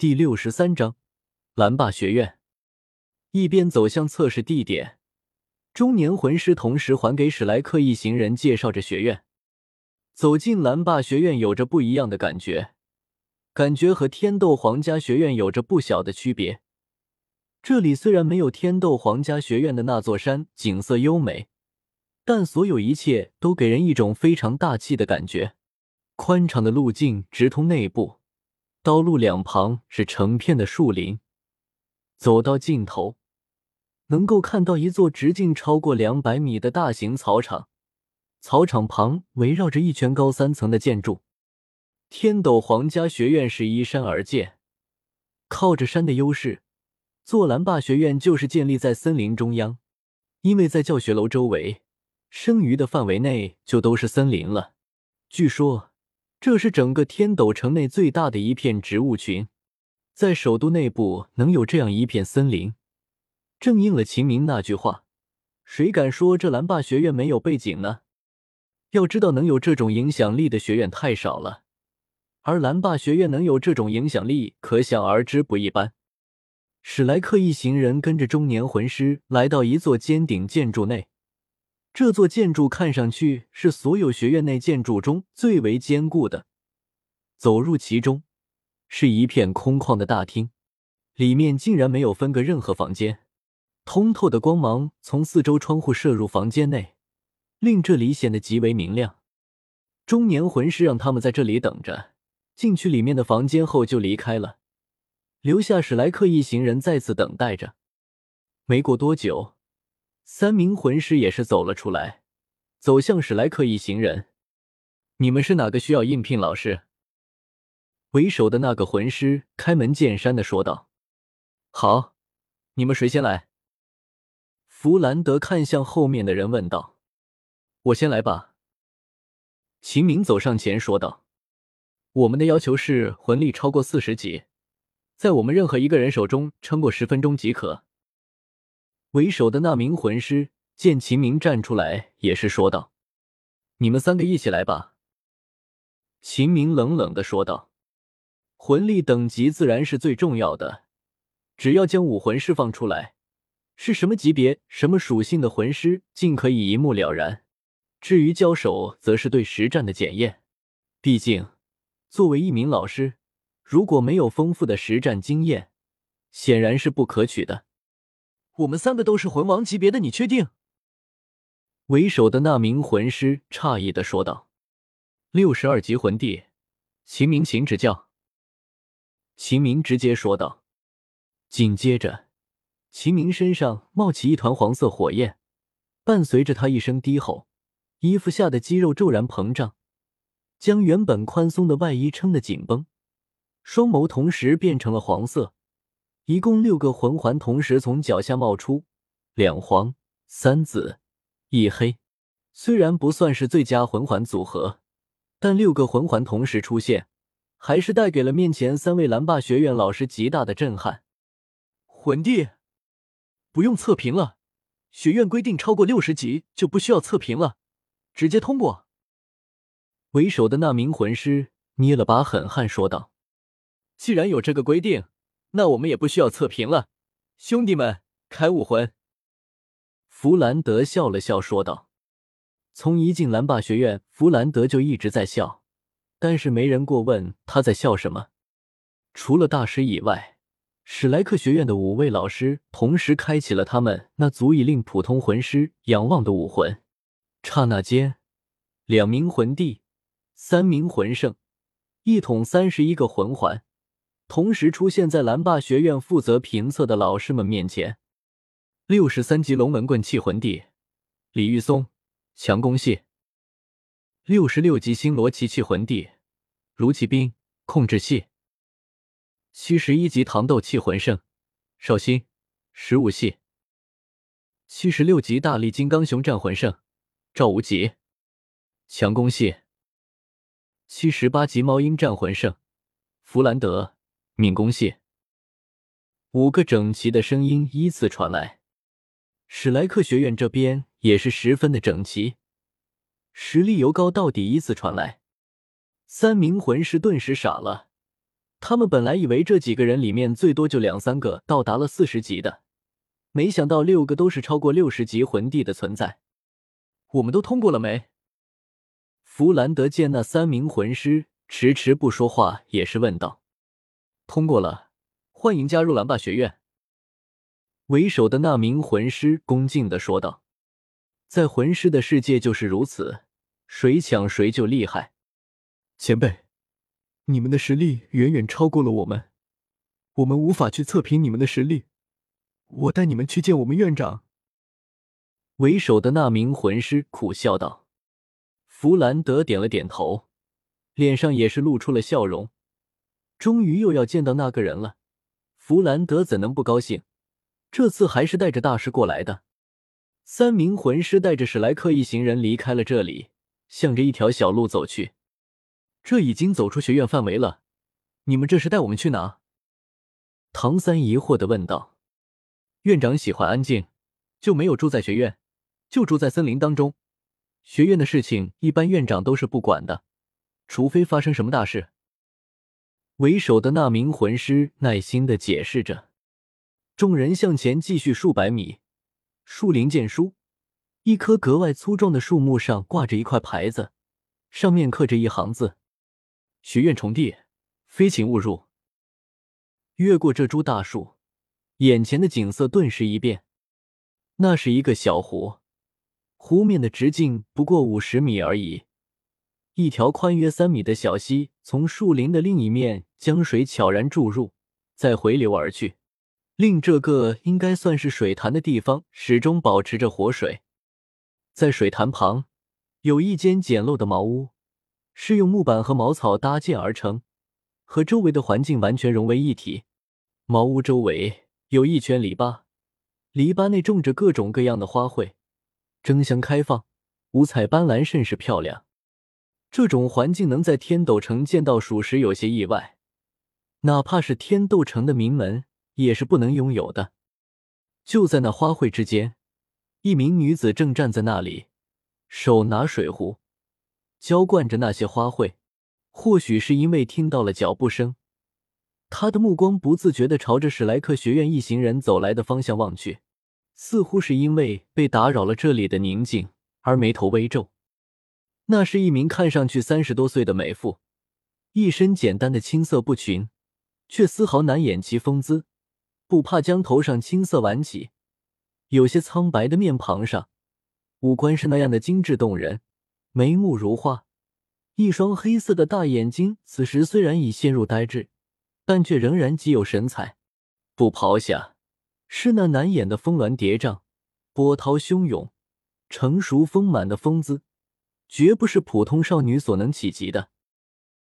第六十三章蓝霸学院。一边走向测试地点，中年魂师同时还给史莱克一行人介绍着学院。走进蓝霸学院，有着不一样的感觉，感觉和天斗皇家学院有着不小的区别。这里虽然没有天斗皇家学院的那座山景色优美，但所有一切都给人一种非常大气的感觉。宽敞的路径直通内部，道路两旁是成片的树林，走到尽头。能够看到一座直径超过两百米的大型草场，草场旁围绕着一圈高三层的建筑。天斗皇家学院是依山而建，靠着山的优势，做蓝霸学院就是建立在森林中央，因为在教学楼周围，剩余的范围内就都是森林了。据说这是整个天斗城内最大的一片植物群，在首都内部能有这样一片森林。正应了秦明那句话：“谁敢说这蓝霸学院没有背景呢？”要知道，能有这种影响力的学院太少了，而蓝霸学院能有这种影响力，可想而知不一般。史莱克一行人跟着中年魂师来到一座尖顶建筑内，这座建筑看上去是所有学院内建筑中最为坚固的。走入其中，是一片空旷的大厅，里面竟然没有分隔任何房间。通透的光芒从四周窗户射入房间内，令这里显得极为明亮。中年魂师让他们在这里等着，进去里面的房间后就离开了，留下史莱克一行人再次等待着。没过多久，三名魂师也是走了出来，走向史莱克一行人：“你们是哪个需要应聘老师？”为首的那个魂师开门见山的说道：“好，你们谁先来？”弗兰德看向后面的人问道：“我先来吧。”秦明走上前说道：“我们的要求是魂力超过四十级，在我们任何一个人手中撑过十分钟即可。”为首的那名魂师见秦明站出来，也是说道：“你们三个一起来吧。”秦明冷冷的说道：“魂力等级自然是最重要的，只要将武魂释放出来。”是什么级别、什么属性的魂师，尽可以一目了然。至于交手，则是对实战的检验。毕竟，作为一名老师，如果没有丰富的实战经验，显然是不可取的。我们三个都是魂王级别的，你确定？为首的那名魂师诧异的说道：“六十二级魂帝，秦明，请指教。”秦明直接说道，紧接着。秦明身上冒起一团黄色火焰，伴随着他一声低吼，衣服下的肌肉骤然膨胀，将原本宽松的外衣撑得紧绷。双眸同时变成了黄色，一共六个魂环同时从脚下冒出，两黄三紫一黑。虽然不算是最佳魂环组合，但六个魂环同时出现，还是带给了面前三位蓝霸学院老师极大的震撼。魂帝。不用测评了，学院规定超过六十级就不需要测评了，直接通过。为首的那名魂师捏了把狠汗说道：“既然有这个规定，那我们也不需要测评了。兄弟们，开武魂！”弗兰德笑了笑说道：“从一进蓝霸学院，弗兰德就一直在笑，但是没人过问他在笑什么，除了大师以外。”史莱克学院的五位老师同时开启了他们那足以令普通魂师仰望的武魂。刹那间，两名魂帝、三名魂圣、一统三十一个魂环，同时出现在蓝霸学院负责评测的老师们面前。六十三级龙门棍气魂帝李玉松，强攻系；六十六级星罗奇气魂帝卢启斌，控制系。七十一级糖豆气魂圣绍兴，十五系；七十六级大力金刚熊战魂圣赵无极，强攻系；七十八级猫鹰战魂圣弗兰德，敏攻系。五个整齐的声音依次传来，史莱克学院这边也是十分的整齐，实力由高到底依次传来。三名魂师顿时傻了。他们本来以为这几个人里面最多就两三个到达了四十级的，没想到六个都是超过六十级魂帝的存在。我们都通过了没？弗兰德见那三名魂师迟迟不说话，也是问道：“通过了，欢迎加入蓝霸学院。”为首的那名魂师恭敬的说道：“在魂师的世界就是如此，谁抢谁就厉害。前辈，你们的实力远远超过了我们，我们无法去测评你们的实力。我带你们去见我们院长。”为首的那名魂师苦笑道。弗兰德点了点头，脸上也是露出了笑容。终于又要见到那个人了，弗兰德怎能不高兴？这次还是带着大师过来的。三名魂师带着史莱克一行人离开了这里，向着一条小路走去。这已经走出学院范围了，你们这是带我们去哪？唐三疑惑的问道。院长喜欢安静，就没有住在学院，就住在森林当中。学院的事情一般院长都是不管的，除非发生什么大事。为首的那名魂师耐心的解释着。众人向前继续数百米，树林见书，一棵格外粗壮的树木上挂着一块牌子，上面刻着一行字：“学院重地，非请勿入。”越过这株大树，眼前的景色顿时一变。那是一个小湖，湖面的直径不过五十米而已。一条宽约三米的小溪从树林的另一面将水悄然注入，再回流而去。令这个应该算是水潭的地方始终保持着活水。在水潭旁有一间简陋的茅屋，是用木板和茅草搭建而成，和周围的环境完全融为一体。茅屋周围有一圈篱笆，篱笆内种着各种各样的花卉，争相开放，五彩斑斓，甚是漂亮。这种环境能在天斗城见到，属实有些意外。哪怕是天斗城的名门。也是不能拥有的。就在那花卉之间，一名女子正站在那里，手拿水壶，浇灌着那些花卉。或许是因为听到了脚步声，她的目光不自觉的朝着史莱克学院一行人走来的方向望去，似乎是因为被打扰了这里的宁静而眉头微皱。那是一名看上去三十多岁的美妇，一身简单的青色布裙，却丝毫难掩其风姿。不怕将头上青色挽起，有些苍白的面庞上，五官是那样的精致动人，眉目如画，一双黑色的大眼睛，此时虽然已陷入呆滞，但却仍然极有神采。不袍下是那难掩的峰峦叠嶂，波涛汹涌，成熟丰满的风姿，绝不是普通少女所能企及的。